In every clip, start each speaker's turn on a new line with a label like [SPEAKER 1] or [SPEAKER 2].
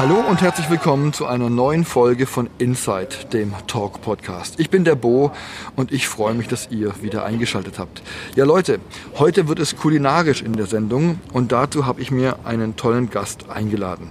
[SPEAKER 1] Hallo und herzlich willkommen zu einer neuen Folge von Inside, dem Talk Podcast. Ich bin der Bo und ich freue mich, dass ihr wieder eingeschaltet habt. Ja Leute, heute wird es kulinarisch in der Sendung und dazu habe ich mir einen tollen Gast eingeladen.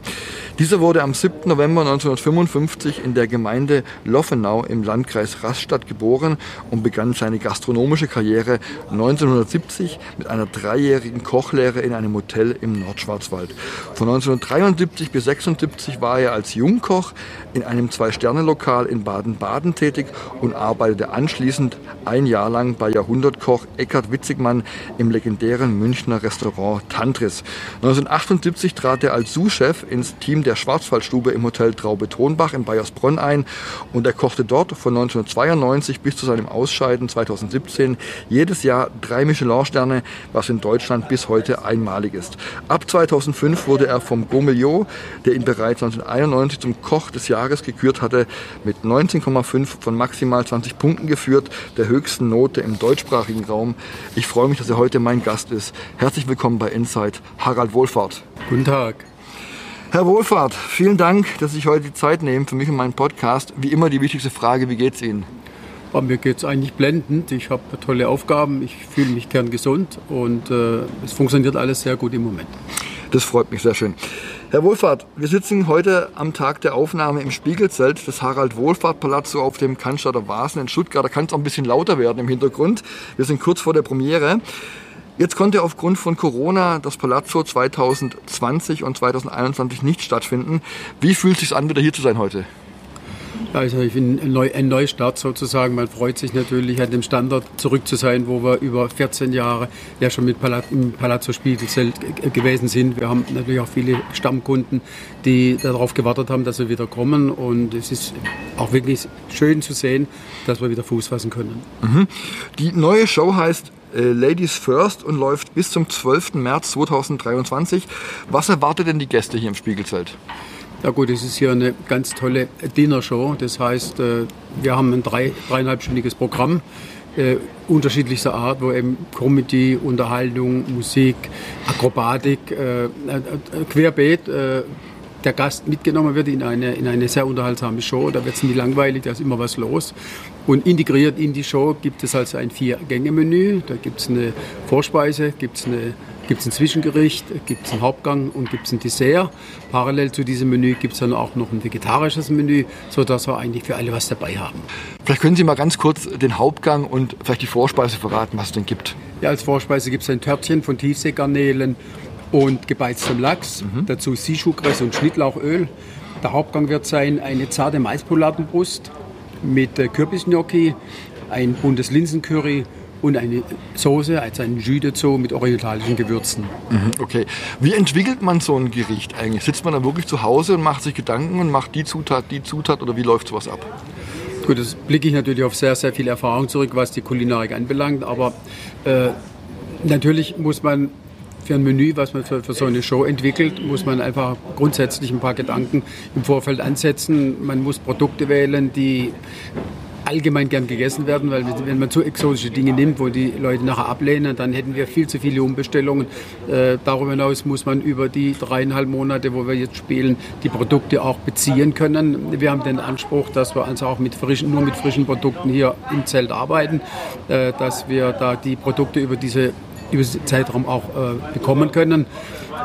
[SPEAKER 1] Dieser wurde am 7. November 1955 in der Gemeinde Loffenau im Landkreis Rastatt geboren und begann seine gastronomische Karriere 1970 mit einer dreijährigen Kochlehre in einem Hotel im Nordschwarzwald. Von 1973 bis 1976 war er als Jungkoch in einem Zwei-Sterne-Lokal in Baden-Baden tätig und arbeitete anschließend ein Jahr lang bei Jahrhundertkoch Eckhard Witzigmann im legendären Münchner Restaurant Tantris. 1978 trat er als Sous-Chef ins Team der Schwarzwaldstube im Hotel Traube Tonbach in Bayersbronn ein und er kochte dort von 1992 bis zu seinem Ausscheiden 2017 jedes Jahr drei Michelin-Sterne, was in Deutschland bis heute einmalig ist. Ab 2005 wurde er vom Gourmillot, der ihn bereits 1991 zum Koch des Jahres gekürt hatte, mit 19,5 von maximal 20 Punkten geführt, der höchsten Note im deutschsprachigen Raum. Ich freue mich, dass er heute mein Gast ist. Herzlich willkommen bei Insight, Harald Wohlfahrt.
[SPEAKER 2] Guten Tag.
[SPEAKER 1] Herr Wohlfahrt, vielen Dank, dass Sie sich heute die Zeit nehmen für mich und meinen Podcast. Wie immer die wichtigste Frage, wie geht's Ihnen?
[SPEAKER 2] Aber mir geht es eigentlich blendend. Ich habe tolle Aufgaben, ich fühle mich gern gesund und äh, es funktioniert alles sehr gut im Moment.
[SPEAKER 1] Das freut mich sehr schön. Herr Wohlfahrt, wir sitzen heute am Tag der Aufnahme im Spiegelzelt des Harald Wohlfahrt Palazzo auf dem Cannstatter Vasen in Stuttgart. Da kann es auch ein bisschen lauter werden im Hintergrund. Wir sind kurz vor der Premiere. Jetzt konnte aufgrund von Corona das Palazzo 2020 und 2021 nicht stattfinden. Wie fühlt es sich an, wieder hier zu sein heute?
[SPEAKER 2] Also ich finde ein Neustart sozusagen. Man freut sich natürlich an dem Standort zurück zu sein, wo wir über 14 Jahre ja schon mit Palazzo, im Palazzo Spiegelzelt gewesen sind. Wir haben natürlich auch viele Stammkunden, die darauf gewartet haben, dass wir wieder kommen. Und es ist auch wirklich schön zu sehen, dass wir wieder Fuß fassen können.
[SPEAKER 1] Mhm. Die neue Show heißt äh, Ladies First und läuft bis zum 12. März 2023. Was erwartet denn die Gäste hier im Spiegelzelt?
[SPEAKER 2] Ja gut, es ist hier eine ganz tolle Dinnershow. Das heißt, äh, wir haben ein drei, dreieinhalbstündiges Programm äh, unterschiedlichster Art, wo eben Comedy, Unterhaltung, Musik, Akrobatik, äh, äh, querbeet äh, der Gast mitgenommen wird in eine, in eine sehr unterhaltsame Show. Da wird es nie langweilig, da ist immer was los. Und integriert in die Show gibt es also ein Vier-Gänge-Menü. Da gibt es eine Vorspeise, gibt es eine gibt es ein Zwischengericht, gibt es einen Hauptgang und gibt es ein Dessert. Parallel zu diesem Menü gibt es dann auch noch ein vegetarisches Menü, sodass wir eigentlich für alle was dabei haben.
[SPEAKER 1] Vielleicht können Sie mal ganz kurz den Hauptgang und vielleicht die Vorspeise verraten, was es denn gibt.
[SPEAKER 2] Ja, als Vorspeise gibt es ein Törtchen von Tiefseegarnelen und gebeiztem Lachs, mhm. dazu Sichukress und Schnittlauchöl. Der Hauptgang wird sein eine zarte Maispolatenbrust mit äh, Kürbisgnocchi, ein buntes Linsencurry und eine Soße, also ein Jus Zoo mit orientalischen Gewürzen.
[SPEAKER 1] Mhm, okay. Wie entwickelt man so ein Gericht eigentlich? Sitzt man da wirklich zu Hause und macht sich Gedanken und macht die Zutat, die Zutat oder wie läuft sowas ab?
[SPEAKER 2] Gut, das blicke ich natürlich auf sehr, sehr viel Erfahrung zurück, was die Kulinarik anbelangt, aber äh, natürlich muss man für ein Menü, was man für, für, so eine Show entwickelt, muss man einfach grundsätzlich ein paar Gedanken im Vorfeld ansetzen. Man muss Produkte wählen, die allgemein gern gegessen werden, weil wenn man zu exotische Dinge nimmt, wo die Leute nachher ablehnen, dann hätten wir viel zu viele Umbestellungen. Äh, darüber hinaus muss man über die dreieinhalb Monate, wo wir jetzt spielen, die Produkte auch beziehen können. Wir haben den Anspruch, dass wir also auch mit frischen, nur mit frischen Produkten hier im Zelt arbeiten, äh, dass wir da die Produkte über diese über diesen Zeitraum auch äh, bekommen können.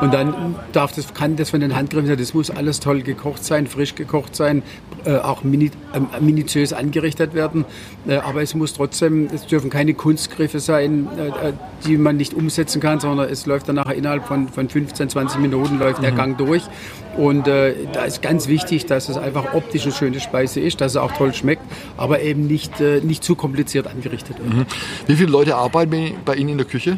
[SPEAKER 2] Und dann darf das, kann das von den Handgriffen sein, das muss alles toll gekocht sein, frisch gekocht sein, äh, auch mini, äh, minutiös angerichtet werden. Äh, aber es muss trotzdem, es dürfen keine Kunstgriffe sein, äh, äh, die man nicht umsetzen kann, sondern es läuft dann nachher innerhalb von, von 15, 20 Minuten läuft mhm. der Gang durch. Und äh, da ist ganz wichtig, dass es einfach optisch eine schöne Speise ist, dass es auch toll schmeckt, aber eben nicht, nicht zu kompliziert angerichtet wird. Mhm.
[SPEAKER 1] Wie viele Leute arbeiten bei Ihnen in der Küche?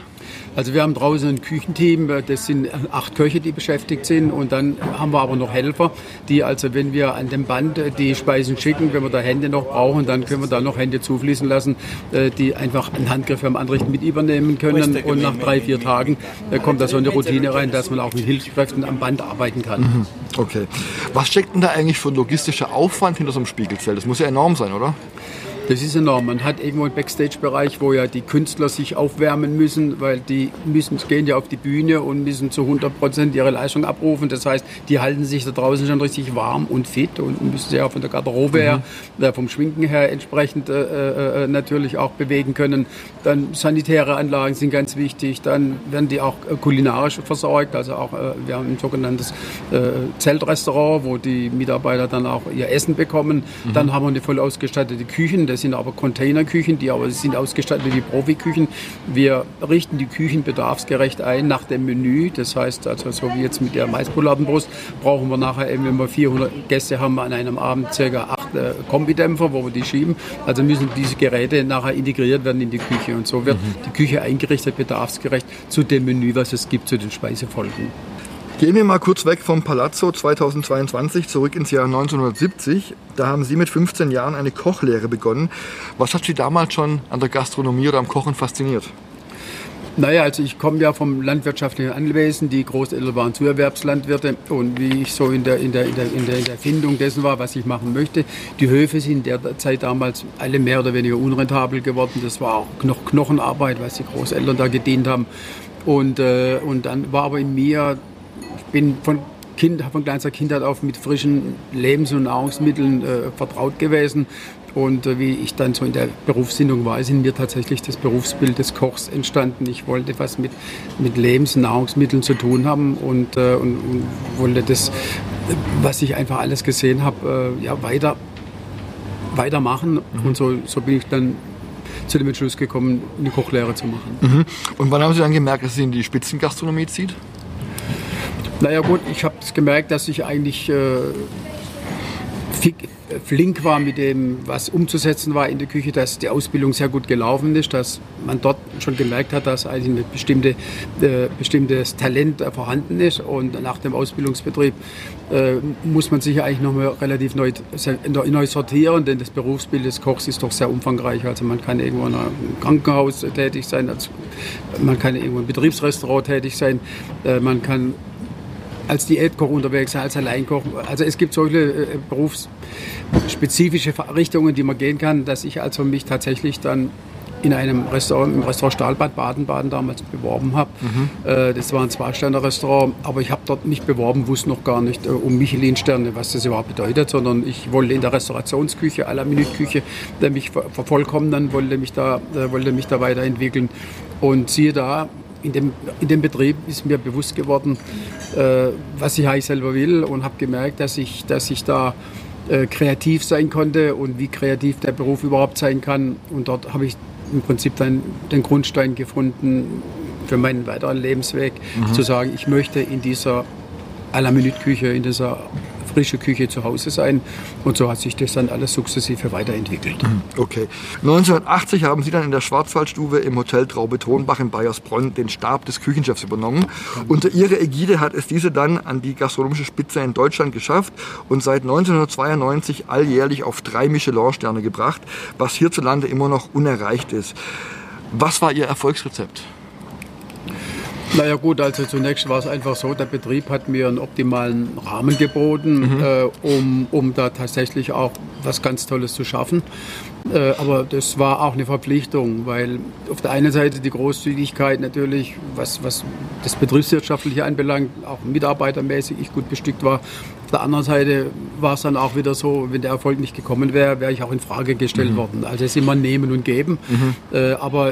[SPEAKER 2] Also wir haben draußen ein Küchenteam, das sind acht Köche, die beschäftigt sind und dann haben wir aber noch Helfer, die also, wenn wir an dem Band die Speisen schicken, wenn wir da Hände noch brauchen, dann können wir da noch Hände zufließen lassen, äh, die einfach einen Handgriff am Anrichten mit übernehmen können und nach drei, vier Tagen äh, kommt da so eine Routine rein, dass man auch mit Hilfskräften am Band arbeiten kann. Mhm.
[SPEAKER 1] Okay. Was steckt denn da eigentlich für ein logistischer Aufwand hinter so einem Spiegelzelt? Das muss ja enorm sein, oder?
[SPEAKER 2] Das ist enorm. Man hat irgendwo einen Backstage-Bereich, wo ja die Künstler sich aufwärmen müssen, weil die müssen, gehen ja auf die Bühne und müssen zu 100 Prozent ihre Leistung abrufen. Das heißt, die halten sich da draußen schon richtig warm und fit und müssen sich auch von der Garderobe her, mhm. äh, vom Schminken her entsprechend äh, äh, äh, natürlich auch bewegen können. Dann sanitäre Anlagen sind ganz wichtig. Dann werden die auch kulinarisch versorgt. Also auch, wir haben ein sogenanntes Zeltrestaurant, wo die Mitarbeiter dann auch ihr Essen bekommen. Mhm. Dann haben wir eine voll ausgestattete Küche. Das sind aber Containerküchen, die aber sind ausgestattet wie Profiküchen. Wir richten die Küchen bedarfsgerecht ein nach dem Menü. Das heißt, also so wie jetzt mit der Maispoladenbrust, brauchen wir nachher, eben, wenn wir 400 Gäste haben, an einem Abend circa acht äh, Kombidämpfer, wo wir die schieben. Also müssen diese Geräte nachher integriert werden in die Küche. Und so wird mhm. die Küche eingerichtet, bedarfsgerecht zu dem Menü, was es gibt, zu den Speisefolgen.
[SPEAKER 1] Gehen wir mal kurz weg vom Palazzo 2022 zurück ins Jahr 1970. Da haben Sie mit 15 Jahren eine Kochlehre begonnen. Was hat Sie damals schon an der Gastronomie oder am Kochen fasziniert?
[SPEAKER 2] Naja, also ich komme ja vom landwirtschaftlichen Anwesen. Die Großeltern waren Zuerwerbslandwirte. Und wie ich so in der, in, der, in, der, in der Erfindung dessen war, was ich machen möchte, die Höfe sind derzeit damals alle mehr oder weniger unrentabel geworden. Das war auch noch Knochenarbeit, was die Großeltern da gedient haben. Und, äh, und dann war aber in mir bin von Kind, von kleinster Kindheit auf mit frischen Lebens- und Nahrungsmitteln äh, vertraut gewesen. Und äh, wie ich dann so in der Berufssinnung war, ist in mir tatsächlich das Berufsbild des Kochs entstanden. Ich wollte was mit, mit Lebens- und Nahrungsmitteln zu tun haben und, äh, und, und, wollte das, was ich einfach alles gesehen habe, äh, ja, weiter, weitermachen. Mhm. Und so, so bin ich dann zu dem Entschluss gekommen, eine Kochlehre zu machen.
[SPEAKER 1] Mhm. Und wann haben Sie dann gemerkt, dass Sie in die Spitzengastronomie zieht?
[SPEAKER 2] Naja gut, ich habe gemerkt, dass ich eigentlich äh, flink war mit dem, was umzusetzen war in der Küche, dass die Ausbildung sehr gut gelaufen ist, dass man dort schon gemerkt hat, dass eigentlich ein bestimmte, äh, bestimmtes Talent äh, vorhanden ist. Und nach dem Ausbildungsbetrieb äh, muss man sich eigentlich nochmal relativ neu, neu sortieren, denn das Berufsbild des Kochs ist doch sehr umfangreich. Also man kann irgendwo in einem Krankenhaus tätig sein, man kann irgendwo im Betriebsrestaurant tätig sein, äh, man kann als Diätkoch unterwegs sein, als Alleinkoch. Also es gibt solche äh, berufsspezifische Richtungen, die man gehen kann, dass ich also mich tatsächlich dann in einem Restaurant, im Restaurant Stahlbad Baden-Baden damals beworben habe. Mhm. Äh, das war ein Zwei-Sterne-Restaurant, aber ich habe dort mich beworben, wusste noch gar nicht äh, um Michelin-Sterne, was das überhaupt bedeutet, sondern ich wollte in der Restaurationsküche, à la Minute-Küche mich vervollkommnen, wollte mich da, wollte mich da weiterentwickeln. Und siehe da, in dem, in dem Betrieb ist mir bewusst geworden, äh, was ich eigentlich selber will und habe gemerkt, dass ich, dass ich da äh, kreativ sein konnte und wie kreativ der Beruf überhaupt sein kann. Und dort habe ich im Prinzip dann den Grundstein gefunden für meinen weiteren Lebensweg, mhm. zu sagen, ich möchte in dieser à la Minute Küche, in dieser frische Küche zu Hause sein. Und so hat sich das dann alles sukzessive weiterentwickelt. Mhm,
[SPEAKER 1] okay. 1980 haben Sie dann in der Schwarzwaldstube im Hotel Traube Tonbach in Bayersbronn den Stab des Küchenchefs übernommen. Mhm. Unter Ihrer Ägide hat es diese dann an die gastronomische Spitze in Deutschland geschafft und seit 1992 alljährlich auf drei Michelin-Sterne gebracht, was hierzulande immer noch unerreicht ist. Was war Ihr Erfolgsrezept?
[SPEAKER 2] Naja gut, also zunächst war es einfach so, der Betrieb hat mir einen optimalen Rahmen geboten, mhm. äh, um, um da tatsächlich auch was ganz Tolles zu schaffen. Äh, aber das war auch eine Verpflichtung, weil auf der einen Seite die Großzügigkeit natürlich, was, was das Betriebswirtschaftliche anbelangt, auch mitarbeitermäßig ich gut bestückt war. Auf der anderen Seite war es dann auch wieder so, wenn der Erfolg nicht gekommen wäre, wäre ich auch in Frage gestellt mhm. worden. Also es ist immer Nehmen und Geben. Mhm. Äh, aber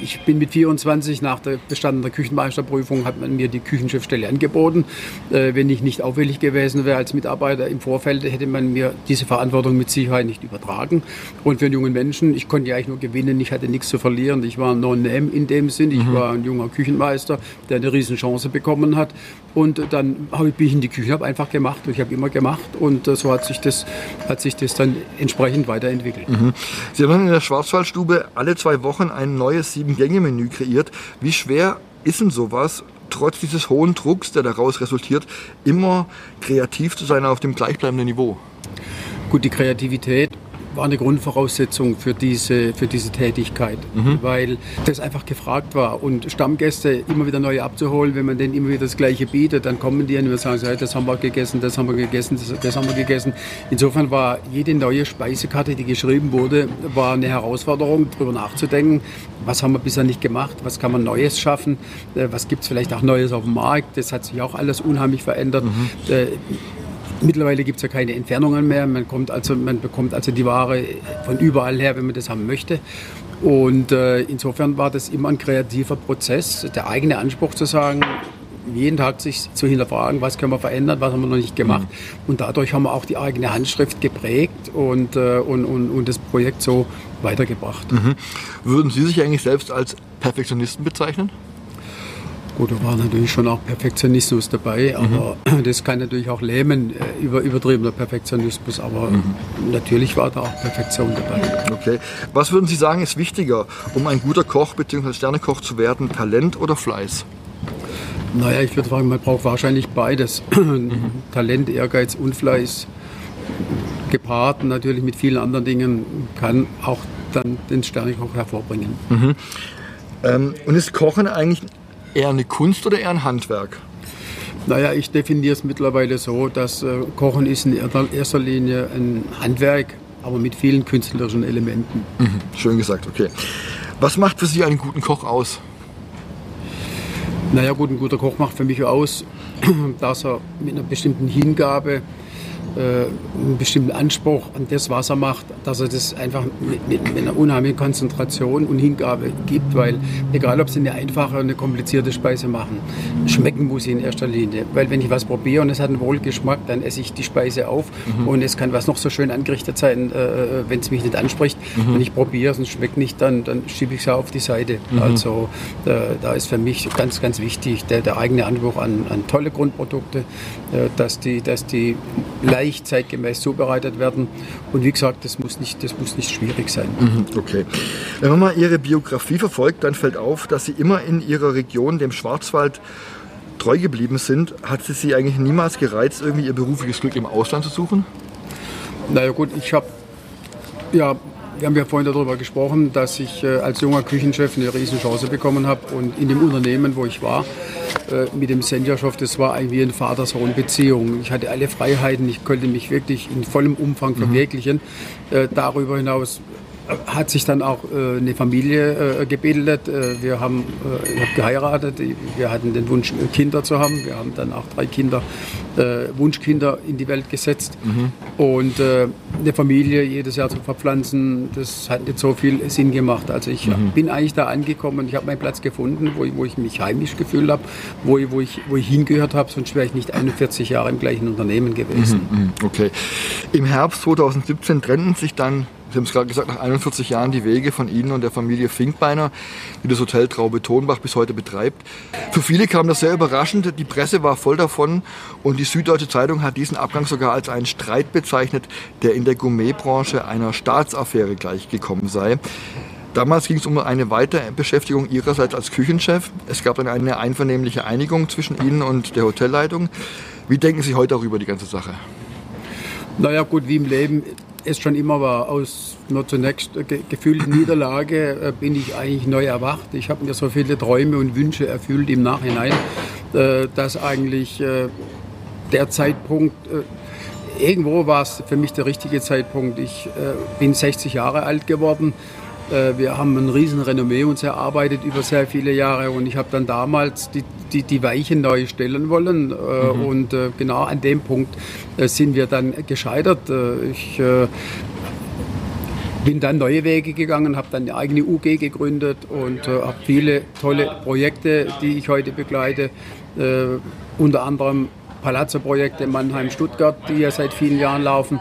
[SPEAKER 2] ich bin mit 24 nach der bestandenen Küchenmeisterprüfung hat man mir die Küchenchefstelle angeboten. Äh, wenn ich nicht auffällig gewesen wäre als Mitarbeiter im Vorfeld, hätte man mir diese Verantwortung mit Sicherheit nicht übertragen. Und für einen jungen Menschen, ich konnte ja eigentlich nur gewinnen, ich hatte nichts zu verlieren. Ich war Non-Name in dem Sinn. Ich mhm. war ein junger Küchenmeister, der eine Riesenchance bekommen hat. Und dann bin ich in die Küche, habe einfach gemacht ich habe immer gemacht und äh, so hat sich, das, hat sich das dann entsprechend weiterentwickelt. Mhm.
[SPEAKER 1] Sie haben in der Schwarzwaldstube alle zwei Wochen ein neues Sieben-Gänge-Menü kreiert. Wie schwer ist denn sowas, trotz dieses hohen Drucks, der daraus resultiert, immer kreativ zu sein auf dem gleichbleibenden Niveau?
[SPEAKER 2] Gut, die Kreativität war eine Grundvoraussetzung für diese, für diese Tätigkeit, mhm. weil das einfach gefragt war. Und Stammgäste immer wieder neu abzuholen, wenn man denen immer wieder das Gleiche bietet, dann kommen die und sagen, hey, das haben wir gegessen, das haben wir gegessen, das, das haben wir gegessen. Insofern war jede neue Speisekarte, die geschrieben wurde, war eine Herausforderung, darüber nachzudenken, was haben wir bisher nicht gemacht, was kann man Neues schaffen, äh, was gibt es vielleicht auch Neues auf dem Markt. Das hat sich auch alles unheimlich verändert. Mhm. Mittlerweile gibt es ja keine Entfernungen mehr. Man, kommt also, man bekommt also die Ware von überall her, wenn man das haben möchte. Und äh, insofern war das immer ein kreativer Prozess, der eigene Anspruch zu sagen, jeden Tag sich zu hinterfragen, was können wir verändern, was haben wir noch nicht gemacht. Mhm. Und dadurch haben wir auch die eigene Handschrift geprägt und, äh, und, und, und das Projekt so weitergebracht.
[SPEAKER 1] Mhm. Würden Sie sich eigentlich selbst als Perfektionisten bezeichnen?
[SPEAKER 2] Gut, da war natürlich schon auch Perfektionismus dabei, aber mhm. das kann natürlich auch lähmen, äh, über, übertriebener Perfektionismus, aber mhm. natürlich war da auch Perfektion dabei.
[SPEAKER 1] Okay. Was würden Sie sagen, ist wichtiger, um ein guter Koch bzw. Sternekoch zu werden, Talent oder Fleiß?
[SPEAKER 2] Naja, ich würde sagen, man braucht wahrscheinlich beides. Mhm. Talent, Ehrgeiz und Fleiß. Gepaart natürlich mit vielen anderen Dingen kann auch dann den Sternekoch hervorbringen.
[SPEAKER 1] Mhm. Ähm, und ist Kochen eigentlich eher eine Kunst oder eher ein Handwerk?
[SPEAKER 2] Naja, ich definiere es mittlerweile so, dass äh, Kochen ist in erster Linie ein Handwerk, aber mit vielen künstlerischen Elementen.
[SPEAKER 1] Mhm, schön gesagt, okay. Was macht für Sie einen guten Koch aus?
[SPEAKER 2] Naja, gut, ein guter Koch macht für mich aus, dass er mit einer bestimmten Hingabe einen bestimmten Anspruch an das, was er macht, dass er das einfach mit, mit, mit, einer unheimlichen Konzentration und Hingabe gibt, weil egal, ob sie eine einfache oder eine komplizierte Speise machen, schmecken muss sie in erster Linie. Weil wenn ich was probiere und es hat einen Wohlgeschmack, dann esse ich die Speise auf mhm. und es kann was noch so schön angerichtet sein, äh, wenn es mich nicht anspricht. Mhm. Wenn ich probiere es und es schmeckt nicht, dann, dann schiebe ich es auf die Seite. Mhm. Also äh, da ist für mich ganz, ganz wichtig der, der eigene Anspruch an, an tolle Grundprodukte, äh, dass die, dass die leicht zeitgemäß zubereitet werden. Und wie gesagt, das muss nicht, das muss nicht schwierig sein.
[SPEAKER 1] Mhm, okay. Wenn man mal Ihre Biografie verfolgt, dann fällt auf, dass Sie immer in Ihrer Region, dem Schwarzwald, treu geblieben sind. Hat es Sie eigentlich niemals gereizt, irgendwie Ihr berufliches Glück im Ausland zu suchen?
[SPEAKER 2] Naja gut, ich habe ja wir haben ja vorhin darüber gesprochen, dass ich äh, als junger Küchenchef eine Riesenchance bekommen habe und in dem Unternehmen, wo ich war, äh, mit dem Senderschaft, das war eigentlich wie eine Vater-Sohn-Beziehung. Ich hatte alle Freiheiten, ich konnte mich wirklich in vollem Umfang mhm. verwirklichen. Mhm. darüber hinaus hat sich dann auch äh, eine Familie äh, gebildet. Äh, wir haben äh, ich hab geheiratet, wir hatten den Wunsch, Kinder zu haben. Wir haben dann auch drei Kinder, äh, Wunschkinder in die Welt gesetzt. Mhm. Und äh, eine Familie jedes Jahr zu verpflanzen, das hat nicht so viel Sinn gemacht. Also ich mhm. bin eigentlich da angekommen, ich habe meinen Platz gefunden, wo ich, wo ich mich heimisch gefühlt habe, wo, ich, wo, ich, wo ich hingehört habe, sonst wäre ich nicht 41 Jahre im gleichen Unternehmen gewesen.
[SPEAKER 1] Mhm, mhm. okay. Im Herbst 2017 trennten sich dann Sie haben es gerade gesagt, nach 41 Jahren die Wege von Ihnen und der Familie Finkbeiner, die das Hotel Traube Tonbach bis heute betreibt. Für viele kam das sehr überraschend. Die Presse war voll davon und die Süddeutsche Zeitung hat diesen Abgang sogar als einen Streit bezeichnet, der in der Gourmetbranche einer Staatsaffäre gleichgekommen sei. Damals ging es um eine Weiterbeschäftigung Ihrerseits als Küchenchef. Es gab dann eine einvernehmliche Einigung zwischen Ihnen und der Hotelleitung. Wie denken Sie heute darüber, die ganze Sache?
[SPEAKER 2] Naja, gut, wie im Leben es schon immer war. Aus einer zunächst gefühlten Niederlage äh, bin ich eigentlich neu erwacht. Ich habe mir so viele Träume und Wünsche erfüllt im Nachhinein, äh, dass eigentlich äh, der Zeitpunkt, irgendwo war es für mich der richtige Zeitpunkt. Ich bin 60 Jahre alt geworden. Wir haben ein riesen Renommee uns erarbeitet über sehr viele Jahre und ich habe dann damals die, die, die Weiche neu stellen wollen mhm. und genau an dem Punkt sind wir dann gescheitert. Ich bin dann neue Wege gegangen, habe dann eine eigene UG gegründet und äh, habe viele tolle Projekte, die ich heute begleite. Äh, unter anderem Palazzo-Projekte Mannheim, Stuttgart, die ja seit vielen Jahren laufen.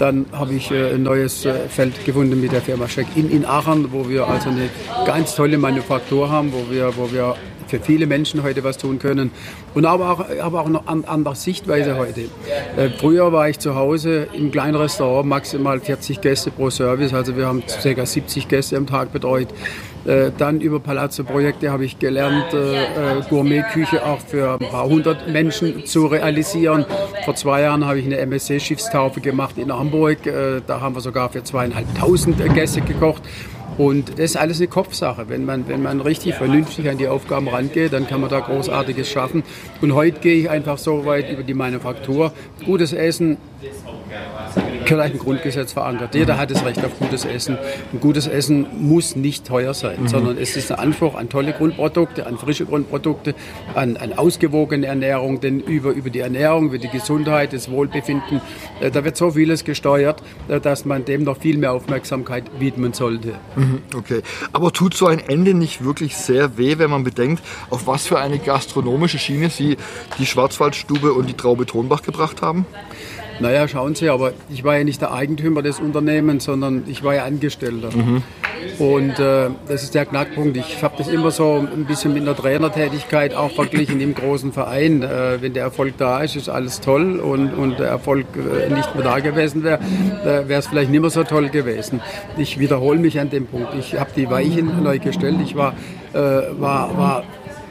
[SPEAKER 2] Dann habe ich äh, ein neues äh, Feld gefunden mit der Firma Scheck in, in Aachen, wo wir also eine ganz tolle Manufaktur haben, wo wir, wo wir für viele Menschen heute was tun können. Und aber auch, aber auch eine andere Sichtweise heute. Äh, früher war ich zu Hause im kleinen Restaurant, maximal 40 Gäste pro Service. Also wir haben ca. 70 Gäste am Tag betreut. Äh, dann über Palazzo-Projekte habe ich gelernt, äh, äh, Gourmetküche auch für ein paar hundert Menschen zu realisieren. Vor zwei Jahren habe ich eine MSC-Schiffstaufe gemacht in Hamburg. Äh, da haben wir sogar für zweieinhalbtausend Gäste gekocht. Und das ist alles eine Kopfsache. Wenn man, wenn man richtig vernünftig an die Aufgaben rangeht, dann kann man da Großartiges schaffen. Und heute gehe ich einfach so weit über die Manufaktur. Gutes Essen vielleicht ein Grundgesetz verankert. Jeder hat das Recht auf gutes Essen. Und gutes Essen muss nicht teuer sein, mhm. sondern es ist ein Anspruch an tolle Grundprodukte, an frische Grundprodukte, an, an ausgewogene Ernährung, denn über, über die Ernährung, über die Gesundheit, das Wohlbefinden, äh, da wird so vieles gesteuert, äh, dass man dem noch viel mehr Aufmerksamkeit widmen sollte.
[SPEAKER 1] Mhm, okay, aber tut so ein Ende nicht wirklich sehr weh, wenn man bedenkt, auf was für eine gastronomische Schiene Sie die Schwarzwaldstube und die Traube Tonbach gebracht haben?
[SPEAKER 2] Naja, schauen Sie, aber ich war ja nicht der Eigentümer des Unternehmens, sondern ich war ja Angestellter. Mhm. Und äh, das ist der Knackpunkt. Ich habe das immer so ein bisschen mit einer Trainertätigkeit auch verglichen im großen Verein. Äh, wenn der Erfolg da ist, ist alles toll und, und der Erfolg äh, nicht mehr da gewesen wäre, äh, wäre es vielleicht nicht mehr so toll gewesen. Ich wiederhole mich an dem Punkt. Ich habe die Weichen neu gestellt. Ich war, äh, war, war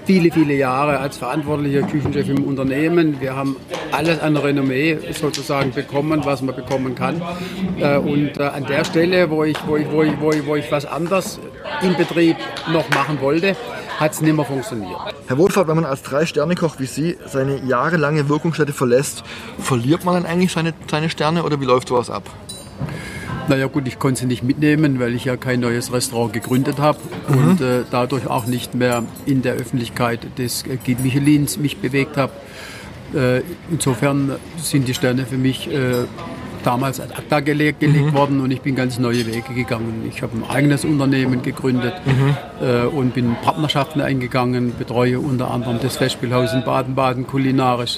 [SPEAKER 2] viele, viele Jahre als verantwortlicher Küchenchef im Unternehmen. Wir haben alles an Renommee sozusagen bekommen, was man bekommen kann. Äh, und äh, an der Stelle, wo ich, wo ich, wo ich, wo ich, wo ich was anderes im Betrieb noch machen wollte, hat es nicht mehr funktioniert.
[SPEAKER 1] Herr Wohlfahrt, wenn man als Drei-Sterne-Koch wie Sie seine jahrelange Wirkungsstätte verlässt, verliert man dann eigentlich seine, seine Sterne oder wie läuft sowas ab?
[SPEAKER 2] Naja gut, ich konnte sie nicht mitnehmen, weil ich ja kein neues Restaurant gegründet habe mhm. und äh, dadurch auch nicht mehr in der Öffentlichkeit des äh, Guide Michelins mich bewegt habe. Äh, insofern sind die Sterne für mich äh, damals ad acta gelegt, gelegt mhm. worden und ich bin ganz neue Wege gegangen. Ich habe ein eigenes Unternehmen gegründet mhm. äh, und bin Partnerschaften eingegangen, betreue unter anderem das Festspielhaus in Baden-Baden kulinarisch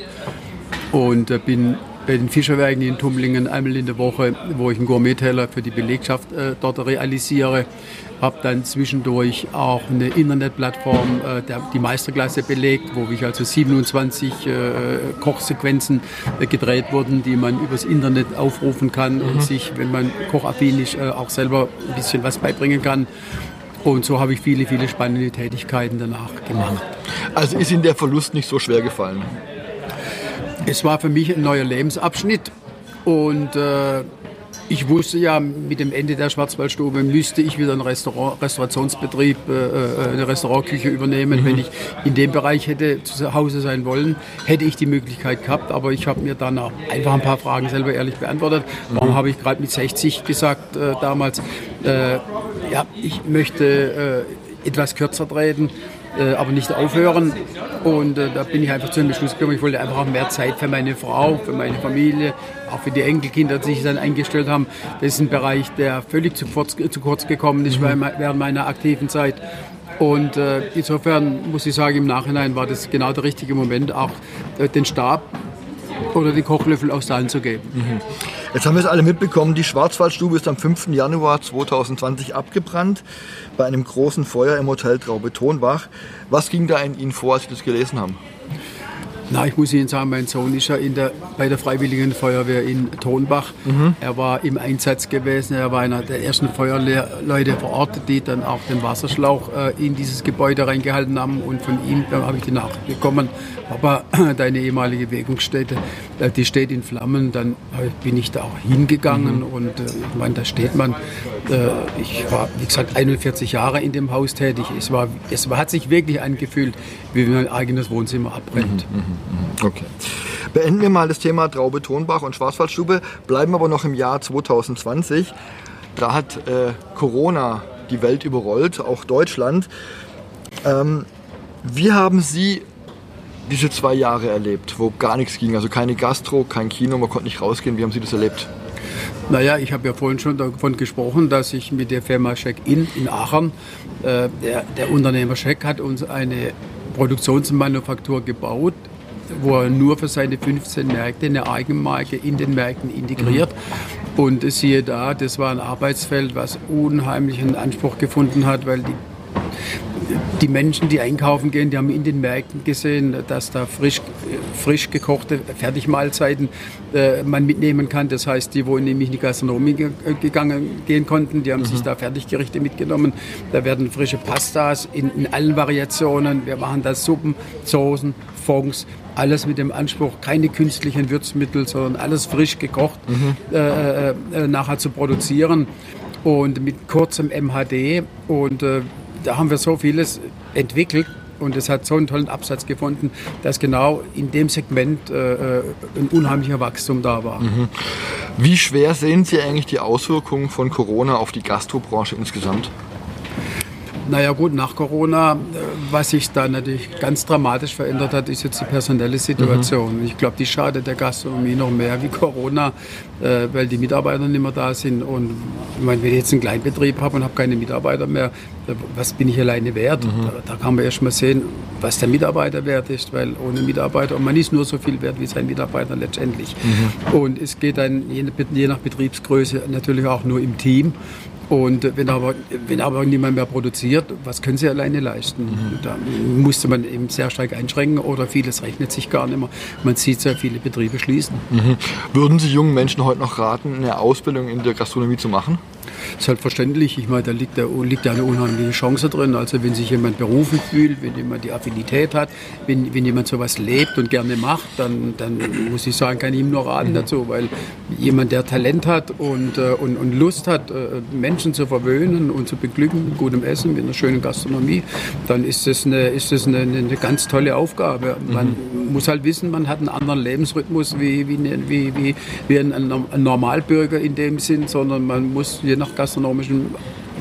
[SPEAKER 2] und äh, bin bei den Fischerwerken in Tumlingen einmal in der Woche, wo ich einen Gourmet-Teller für die Belegschaft äh, dort realisiere. Habe dann zwischendurch auch eine Internetplattform, äh, der, die Meisterklasse belegt, wo ich also 27 äh, Kochsequenzen äh, gedreht wurden, die man übers Internet aufrufen kann mhm. und sich, wenn man kochaffin ist, äh, auch selber ein bisschen was beibringen kann. Und so habe ich viele, viele spannende Tätigkeiten danach gemacht.
[SPEAKER 1] Also ist Ihnen der Verlust nicht so schwer gefallen?
[SPEAKER 2] Es war für mich ein neuer Lebensabschnitt und äh, ich wusste ja, mit dem Ende der Schwarzwaldstube müsste ich wieder einen Restaurant, Restaurationsbetrieb, äh, äh, eine Restaurantküche übernehmen. Mhm. Wenn ich in dem Bereich hätte zu Hause sein wollen, hätte ich die Möglichkeit gehabt. Aber ich habe mir dann auch einfach ein paar Fragen selber ehrlich beantwortet. Warum mhm. habe ich gerade mit 60 gesagt äh, damals, äh, ja, ich möchte äh, etwas kürzer treten äh, aber nicht aufhören. Und äh, da bin ich einfach zu dem Beschluss gekommen, ich wollte einfach auch mehr Zeit für meine Frau, für meine Familie, auch für die Enkelkinder, die sich dann eingestellt haben. Das ist ein Bereich, der völlig zu kurz, zu kurz gekommen ist mhm. während meiner aktiven Zeit. Und äh, insofern muss ich sagen, im Nachhinein war das genau der richtige Moment, auch äh, den Stab oder den Kochlöffel aus Saalen zu geben. Mhm.
[SPEAKER 1] Jetzt haben wir es alle mitbekommen, die Schwarzwaldstube ist am 5. Januar 2020 abgebrannt bei einem großen Feuer im Hotel Traube Tonbach. Was ging da in Ihnen vor, als Sie das gelesen haben?
[SPEAKER 2] Na, ich muss Ihnen sagen, mein Sohn ist ja in der, bei der Freiwilligen Feuerwehr in Tonbach. Mhm. Er war im Einsatz gewesen. Er war einer der ersten Feuerleute vor Ort, die dann auch den Wasserschlauch äh, in dieses Gebäude reingehalten haben. Und von ihm habe ich die Nachricht bekommen, Papa, deine ehemalige Wirkungsstätte, äh, die steht in Flammen. Dann äh, bin ich da auch hingegangen mhm. und äh, ich meine, da steht man. Äh, ich war, wie gesagt, 41 Jahre in dem Haus tätig. Es, war, es hat sich wirklich angefühlt, wie wenn mein eigenes Wohnzimmer abbrennt. Mhm. Mhm.
[SPEAKER 1] Okay. Beenden wir mal das Thema Traube Tonbach und Schwarzwaldstube, bleiben aber noch im Jahr 2020. Da hat äh, Corona die Welt überrollt, auch Deutschland. Ähm, wie haben Sie diese zwei Jahre erlebt, wo gar nichts ging? Also keine Gastro, kein Kino, man konnte nicht rausgehen. Wie haben Sie das erlebt?
[SPEAKER 2] Naja, ich habe ja vorhin schon davon gesprochen, dass ich mit der Firma Check-In in Aachen, äh, der, der Unternehmer Check hat uns eine Produktionsmanufaktur gebaut, wo er nur für seine 15 Märkte eine Eigenmarke in den Märkten integriert. Mhm. Und siehe da, das war ein Arbeitsfeld, was unheimlichen Anspruch gefunden hat, weil die die Menschen, die einkaufen gehen, die haben in den Märkten gesehen, dass da frisch, frisch gekochte Fertigmahlzeiten äh, man mitnehmen kann. Das heißt, die, wo nämlich in die Gastronomie gegangen gehen konnten, die haben mhm. sich da Fertiggerichte mitgenommen. Da werden frische Pastas in, in allen Variationen. Wir machen da Suppen, Soßen, Fonds, alles mit dem Anspruch, keine künstlichen Würzmittel, sondern alles frisch gekocht mhm. äh, äh, nachher zu produzieren und mit kurzem MHD. Und äh, da haben wir so vieles entwickelt und es hat so einen tollen Absatz gefunden, dass genau in dem Segment äh, äh, ein unheimlicher Wachstum da war. Mhm.
[SPEAKER 1] Wie schwer sehen Sie eigentlich die Auswirkungen von Corona auf die Gastrobranche insgesamt?
[SPEAKER 2] Naja gut, nach Corona, äh, was sich da natürlich ganz dramatisch verändert hat, ist jetzt die personelle Situation. Mhm. Ich glaube, die schadet der Gastronomie noch mehr wie Corona, äh, weil die Mitarbeiter nicht mehr da sind. Und ich meine, wenn ich jetzt einen Kleinbetrieb habe und habe keine Mitarbeiter mehr, was bin ich alleine wert? Mhm. Da, da, kann man erst mal sehen, was der Mitarbeiter wert ist, weil ohne Mitarbeiter, und man ist nur so viel wert wie sein Mitarbeiter letztendlich. Mhm. Und es geht dann je nach Betriebsgröße natürlich auch nur im Team. Und wenn aber, wenn aber niemand mehr produziert, was können sie alleine leisten? Mhm. Da musste man eben sehr stark einschränken oder vieles rechnet sich gar nicht mehr. Man sieht sehr viele Betriebe schließen.
[SPEAKER 1] Mhm. Würden Sie jungen Menschen heute noch raten, eine Ausbildung in der Gastronomie zu machen?
[SPEAKER 2] Selbstverständlich, ich meine, da liegt, da liegt ja eine unheimliche Chance drin. Also wenn sich jemand berufen fühlt, wenn jemand die Affinität hat, wenn, wenn jemand sowas lebt und gerne macht, dann, dann muss ich sagen, kann ich ihm nur raten mhm. dazu, weil jemand, der Talent hat und, äh, und, und Lust hat, äh, Menschen zu verwöhnen und zu beglücken mit gutem Essen, mit einer schönen Gastronomie, dann ist das eine, ist das eine, eine ganz tolle Aufgabe. Man mhm. muss halt wissen, man hat einen anderen Lebensrhythmus wie, wie, wie, wie, wie ein, ein Normalbürger in dem Sinn, sondern man muss je nach gastronomischen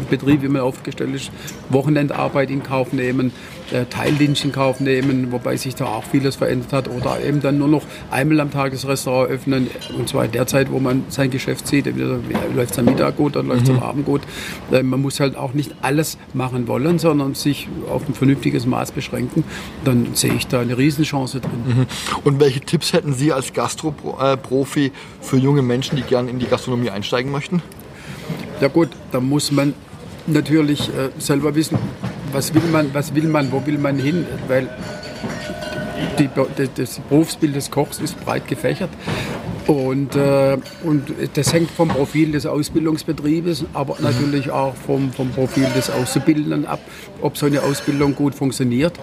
[SPEAKER 2] Betrieb, wie man aufgestellt ist, Wochenendarbeit in Kauf nehmen, äh, Teildienst in Kauf nehmen, wobei sich da auch vieles verändert hat. Oder eben dann nur noch einmal am Tag das Restaurant öffnen, und zwar in der Zeit, wo man sein Geschäft sieht. Läuft es am Mittag gut, dann läuft es mhm. am Abend gut. Äh, man muss halt auch nicht alles machen wollen, sondern sich auf ein vernünftiges Maß beschränken. Dann sehe ich da eine Riesenchance drin. Mhm.
[SPEAKER 1] Und welche Tipps hätten Sie als Gastroprofi für junge Menschen, die gerne in die Gastronomie einsteigen möchten?
[SPEAKER 2] Ja gut, da muss man natürlich äh, selber wissen, was will man, was will man, wo will man hin, weil die, das Berufsbild des Kochs ist breit gefächert und, äh, und das hängt vom Profil des Ausbildungsbetriebes, aber natürlich auch vom, vom Profil des Auszubildenden ab, ob so eine Ausbildung gut funktioniert.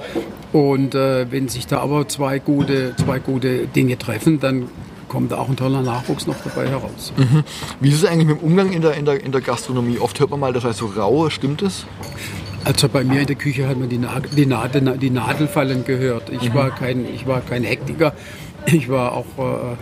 [SPEAKER 2] Und äh, wenn sich da aber zwei gute, zwei gute Dinge treffen, dann kommt auch ein toller Nachwuchs noch dabei heraus.
[SPEAKER 1] Mhm. Wie ist es eigentlich mit dem Umgang in der, in, der, in der Gastronomie? Oft hört man mal, das heißt so rau, stimmt es?
[SPEAKER 2] Also bei mir in der Küche hat man die, Na die, Nadel, die Nadelfallen gehört. Ich, mhm. war kein, ich war kein Hektiker. Ich war auch äh,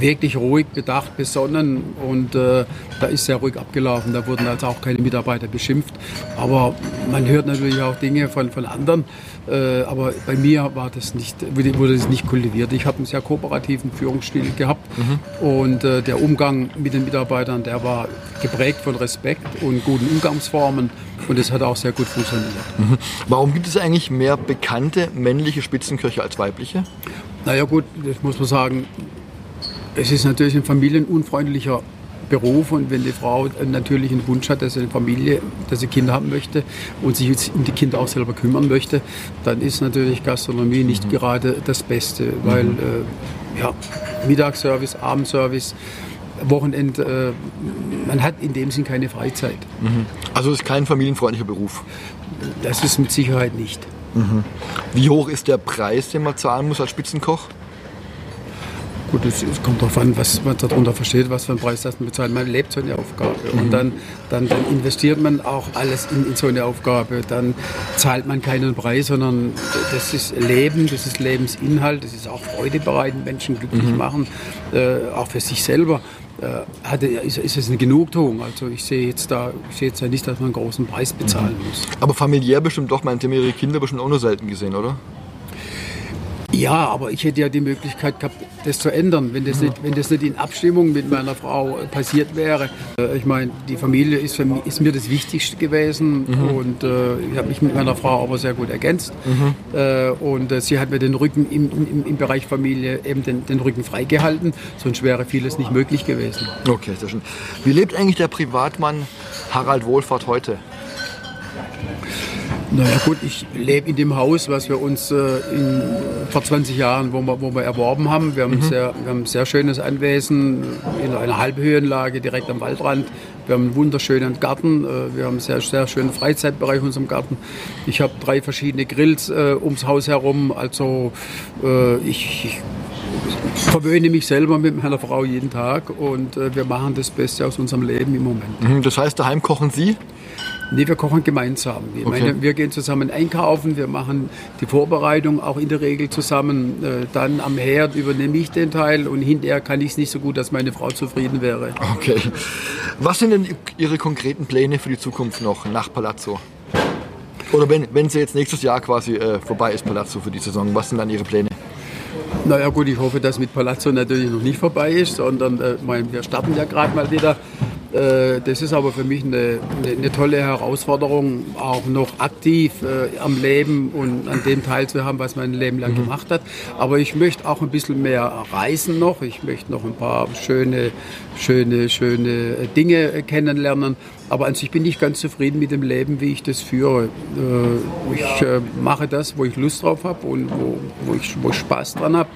[SPEAKER 2] wirklich ruhig, bedacht, besonnen und äh, da ist sehr ruhig abgelaufen. Da wurden also auch keine Mitarbeiter beschimpft. Aber man hört natürlich auch Dinge von, von anderen. Äh, aber bei mir war das nicht, wurde das nicht kultiviert. Ich habe einen sehr kooperativen Führungsstil gehabt mhm. und äh, der Umgang mit den Mitarbeitern, der war geprägt von Respekt und guten Umgangsformen und es hat auch sehr gut funktioniert.
[SPEAKER 1] Mhm. Warum gibt es eigentlich mehr bekannte männliche Spitzenköche als weibliche?
[SPEAKER 2] Naja gut, das muss man sagen, es ist natürlich ein familienunfreundlicher Beruf und wenn die Frau natürlich einen Wunsch hat, dass sie eine Familie, dass sie Kinder haben möchte und sich um die Kinder auch selber kümmern möchte, dann ist natürlich Gastronomie nicht mhm. gerade das Beste, weil mhm. äh, ja, Mittagsservice, Abendservice, Wochenend, äh, man hat in dem Sinn keine Freizeit.
[SPEAKER 1] Mhm. Also ist kein familienfreundlicher Beruf?
[SPEAKER 2] Das ist mit Sicherheit nicht.
[SPEAKER 1] Mhm. Wie hoch ist der Preis, den man zahlen muss als Spitzenkoch?
[SPEAKER 2] Gut, es, kommt darauf an, was man darunter versteht, was für einen Preis das man bezahlt. Man lebt so eine Aufgabe mhm. und dann, dann, dann, investiert man auch alles in, in, so eine Aufgabe. Dann zahlt man keinen Preis, sondern das ist Leben, das ist Lebensinhalt, das ist auch Freude bereiten, Menschen glücklich mhm. machen, äh, auch für sich selber. Äh, ist, ist es eine Genugtuung. Also ich sehe jetzt da, ich sehe jetzt ja nicht, dass man einen großen Preis bezahlen mhm. muss.
[SPEAKER 1] Aber familiär bestimmt doch, man hat ihre Kinder bestimmt auch nur selten gesehen, oder?
[SPEAKER 2] Ja, aber ich hätte ja die Möglichkeit gehabt, das zu ändern, wenn das nicht, wenn das nicht in Abstimmung mit meiner Frau passiert wäre. Äh, ich meine, die Familie ist, für mich, ist mir das Wichtigste gewesen mhm. und äh, ich habe mich mit meiner Frau aber sehr gut ergänzt. Mhm. Äh, und äh, sie hat mir den Rücken im, im, im Bereich Familie eben den, den, Rücken freigehalten, sonst wäre vieles nicht möglich gewesen.
[SPEAKER 1] Okay, sehr schön. Wie lebt eigentlich der Privatmann Harald Wohlfahrt heute?
[SPEAKER 2] Naja gut, ich lebe in dem Haus, was wir uns äh, in, vor 20 Jahren, wo wir, wo wir erworben haben. Wir haben, mhm. sehr, wir haben ein sehr schönes Anwesen in einer Halbhöhenlage direkt am Waldrand. Wir haben einen wunderschönen Garten. Äh, wir haben einen sehr, sehr schönen Freizeitbereich in unserem Garten. Ich habe drei verschiedene Grills äh, ums Haus herum. Also äh, ich, ich verwöhne mich selber mit meiner Frau jeden Tag und äh, wir machen das Beste aus unserem Leben im Moment.
[SPEAKER 1] Mhm, das heißt, daheim kochen Sie?
[SPEAKER 2] Nee, wir kochen gemeinsam. Ich okay. meine, wir gehen zusammen einkaufen, wir machen die Vorbereitung auch in der Regel zusammen. Äh, dann am Herd übernehme ich den Teil und hinterher kann ich es nicht so gut, dass meine Frau zufrieden wäre.
[SPEAKER 1] Okay. Was sind denn Ihre konkreten Pläne für die Zukunft noch nach Palazzo? Oder wenn, wenn sie jetzt nächstes Jahr quasi äh, vorbei ist, Palazzo für die Saison, was sind dann Ihre Pläne?
[SPEAKER 2] Naja gut, ich hoffe, dass mit Palazzo natürlich noch nicht vorbei ist, sondern äh, wir starten ja gerade mal wieder das ist aber für mich eine, eine, tolle Herausforderung, auch noch aktiv äh, am Leben und an dem teilzuhaben, was man ein Leben lang mhm. gemacht hat. Aber ich möchte auch ein bisschen mehr reisen noch. Ich möchte noch ein paar schöne, schöne, schöne Dinge kennenlernen. Aber an sich bin ich ganz zufrieden mit dem Leben, wie ich das führe. Äh, ich äh, mache das, wo ich Lust drauf habe und wo, wo, ich, wo ich Spaß dran habe.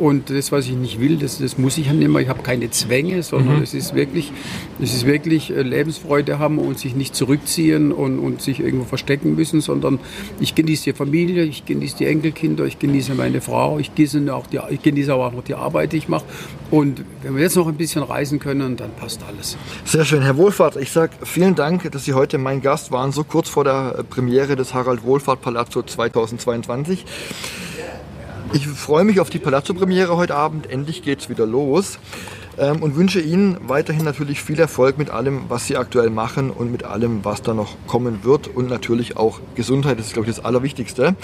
[SPEAKER 2] Und das, was ich nicht will, das, das muss ich ja nicht mehr. Ich habe keine Zwänge, sondern mhm. es ist wirklich, es ist wirklich äh, Lebensfreude haben und sich nicht zurückziehen und, und sich irgendwo verstecken müssen, sondern ich genieße die Familie, ich genieße die Enkelkinder, ich genieße meine Frau, ich genieße auch die, ich genieße auch noch die Arbeit, die ich mache. Und wenn wir jetzt noch ein bisschen reisen können, dann passt alles.
[SPEAKER 1] Sehr schön, Herr Wohlfahrt. Ich sage vielen Dank, dass Sie heute mein Gast waren, so kurz vor der Premiere des Harald Wohlfahrt Palazzo 2022. Ich freue mich auf die Palazzo-Premiere heute Abend. Endlich geht es wieder los. Ähm, und wünsche Ihnen weiterhin natürlich viel Erfolg mit allem, was Sie aktuell machen und mit allem, was da noch kommen wird. Und natürlich auch Gesundheit, das ist, glaube ich, das Allerwichtigste.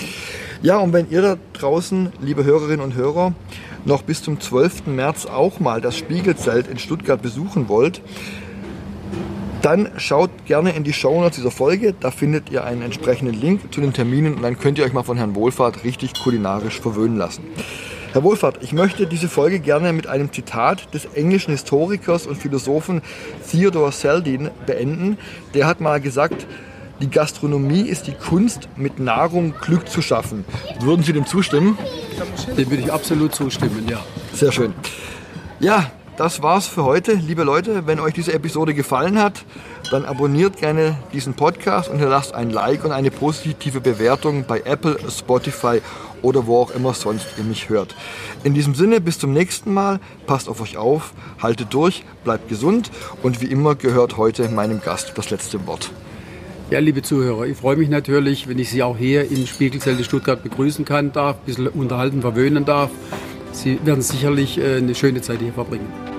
[SPEAKER 1] Ja, und wenn ihr da draußen, liebe Hörerinnen und Hörer, noch bis zum 12. März auch mal das Spiegelzelt in Stuttgart besuchen wollt, dann schaut gerne in die Shownotes dieser Folge. Da findet ihr einen entsprechenden Link zu den Terminen und dann könnt ihr euch mal von Herrn Wohlfahrt richtig kulinarisch verwöhnen lassen. Herr Wohlfahrt, ich möchte diese Folge gerne mit einem Zitat des englischen Historikers und Philosophen Theodore Seldin beenden. Der hat mal gesagt, die Gastronomie ist die Kunst, mit Nahrung Glück zu schaffen. Würden Sie dem zustimmen?
[SPEAKER 2] Dem würde ich absolut zustimmen, ja.
[SPEAKER 1] Sehr schön. Ja, das war's für heute. Liebe Leute, wenn euch diese Episode gefallen hat, dann abonniert gerne diesen Podcast und hinterlasst ein Like und eine positive Bewertung bei Apple, Spotify oder wo auch immer sonst ihr mich hört. In diesem Sinne, bis zum nächsten Mal. Passt auf euch auf, haltet durch, bleibt gesund und wie immer gehört heute meinem Gast das letzte Wort.
[SPEAKER 2] Ja, liebe Zuhörer, ich freue mich natürlich, wenn ich Sie auch hier im Spiegelzelt Stuttgart begrüßen kann darf, ein bisschen unterhalten, verwöhnen darf. Sie werden sicherlich äh, eine schöne Zeit hier verbringen.